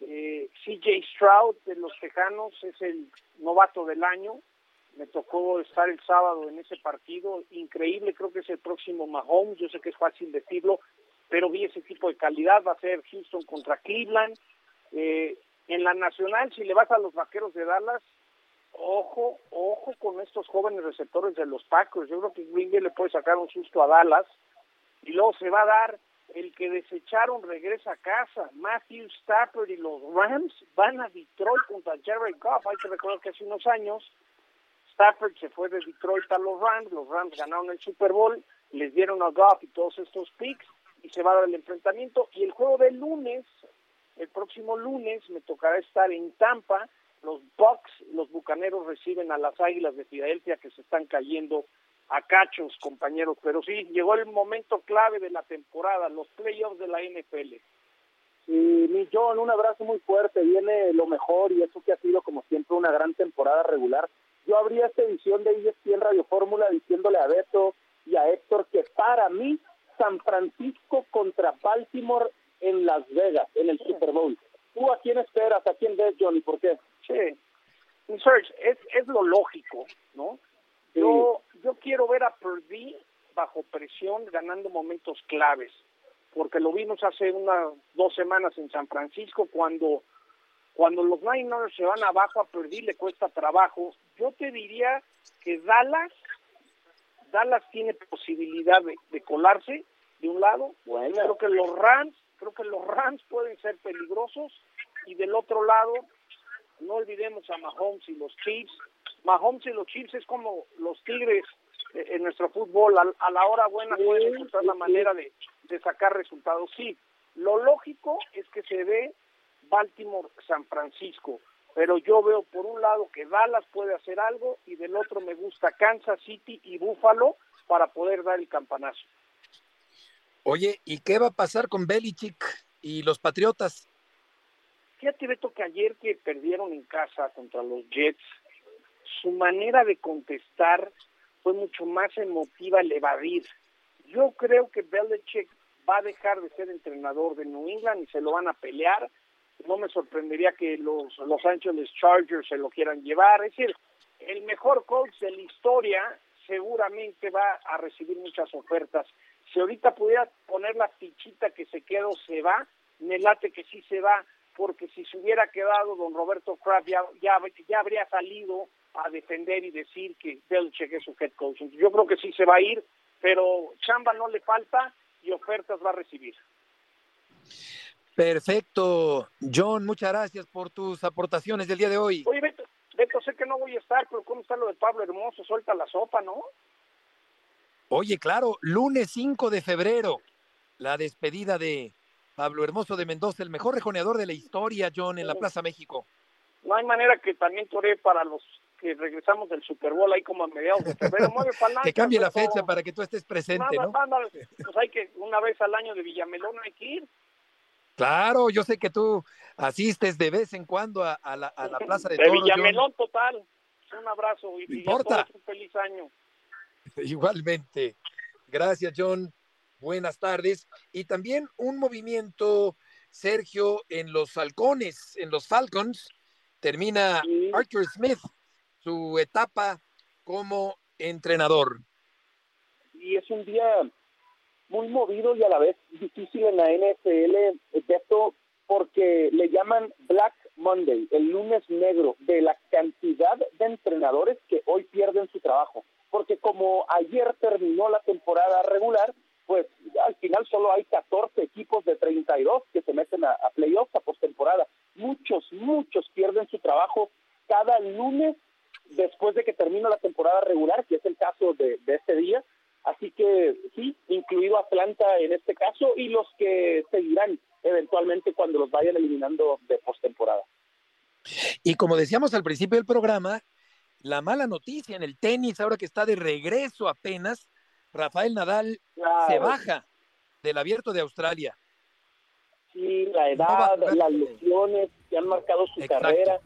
eh, CJ Stroud de los Tejanos es el novato del año, me tocó estar el sábado en ese partido, increíble, creo que es el próximo Mahomes, yo sé que es fácil decirlo, pero vi ese tipo de calidad, va a ser Houston contra Cleveland. Eh, en la nacional, si le vas a los vaqueros de Dallas, ojo, ojo con estos jóvenes receptores de los Packers, yo creo que Green le puede sacar un susto a Dallas, y luego se va a dar el que desecharon regresa a casa. Matthew Stafford y los Rams van a Detroit contra Jared Goff. Hay que recordar que hace unos años Stafford se fue de Detroit a los Rams, los Rams ganaron el Super Bowl, les dieron a Goff y todos estos picks y se va a dar el enfrentamiento. Y el juego del lunes, el próximo lunes, me tocará estar en Tampa. Los Bucks, los Bucaneros reciben a las Águilas de Filadelfia que se están cayendo a cachos, compañeros. Pero sí, llegó el momento clave de la temporada, los playoffs de la NFL. Y mi John, un abrazo muy fuerte, viene lo mejor y eso que ha sido como siempre una gran temporada regular yo abría esta edición de ESPN Radio Fórmula diciéndole a Beto y a Héctor que para mí San Francisco contra Baltimore en Las Vegas, en el Super Bowl. ¿Tú a quién esperas? ¿A quién ves, Johnny? ¿Por qué? Sí. Search, es, es lo lógico, ¿no? Yo, yo quiero ver a Purdy bajo presión ganando momentos claves, porque lo vimos hace unas dos semanas en San Francisco cuando cuando los Niners se van abajo a Purdy le cuesta trabajo. Yo te diría que Dallas Dallas tiene posibilidad de, colarse de un lado. Bueno, creo que los Rams, creo que los Rams pueden ser peligrosos y del otro lado no olvidemos a Mahomes y los Chiefs. Mahomes y los Chiefs es como los Tigres eh, en nuestro fútbol. A, la hora buena pueden encontrar la manera de, de sacar resultados. Sí, lo lógico es que se ve Baltimore-San Francisco pero yo veo por un lado que Dallas puede hacer algo y del otro me gusta Kansas City y Buffalo para poder dar el campanazo. Oye, ¿y qué va a pasar con Belichick y los Patriotas? Fíjate, Beto, que ayer que perdieron en casa contra los Jets, su manera de contestar fue mucho más emotiva al evadir. Yo creo que Belichick va a dejar de ser entrenador de New England y se lo van a pelear no me sorprendería que los Los Angeles Chargers se lo quieran llevar. Es decir, el mejor coach de la historia seguramente va a recibir muchas ofertas. Si ahorita pudiera poner la fichita que se quedó, se va, me late que sí se va, porque si se hubiera quedado don Roberto Kraft ya, ya, habría salido a defender y decir que Belichick es su head coach. Yo creo que sí se va a ir, pero chamba no le falta y ofertas va a recibir. Perfecto. John, muchas gracias por tus aportaciones del día de hoy. Oye, Beto, Beto, sé que no voy a estar, pero ¿cómo está lo de Pablo Hermoso? Suelta la sopa, ¿no? Oye, claro, lunes 5 de febrero, la despedida de Pablo Hermoso de Mendoza, el mejor rejoneador de la historia, John, en la Plaza México. No hay manera que también toré para los que regresamos del Super Bowl ahí como a mediados de febrero. Mueve [laughs] que cambie la fecha para que tú estés presente, ¿no? pues hay que una vez al año de Villamelón hay que ir. Claro, yo sé que tú asistes de vez en cuando a, la, Plaza de, de Villamelón total. Un abrazo y, importa. un feliz año. [laughs] Igualmente. Gracias, John. Buenas tardes. Y también un movimiento, Sergio, en los halcones, en los Falcons, termina Arthur Smith su etapa como entrenador. Y es un día muy movido y a la vez difícil en la NFL, esto porque le llaman Black Monday, el lunes negro, de la cantidad de entrenadores que hoy pierden su trabajo. Porque como ayer terminó la temporada regular, pues al final solo hay 14 equipos de 32 que se meten a, playoffs, a postemporada. Muchos, muchos pierden su trabajo cada lunes después de que termina la temporada regular, que es el caso de, de este día, Así que sí, incluido Atlanta en este caso y los que seguirán eventualmente cuando los vayan eliminando de postemporada. Y como decíamos al principio del programa, la mala noticia en el tenis, ahora que está de regreso apenas, Rafael Nadal se baja del abierto de Australia. Sí, la edad, las lesiones que han marcado su carrera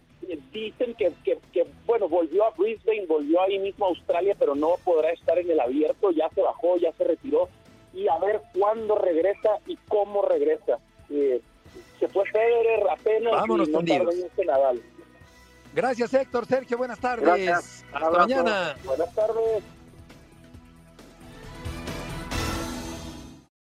dicen que, que, bueno, volvió a Brisbane, volvió ahí mismo a Australia, pero no podrá estar en el abierto, ya se bajó, ya se retiró, y a ver cuándo regresa y cómo regresa. Eh, se fue Federer apenas Vámonos y no este Nadal. Gracias Héctor, Sergio, buenas tardes. Hasta mañana. Buenas tardes.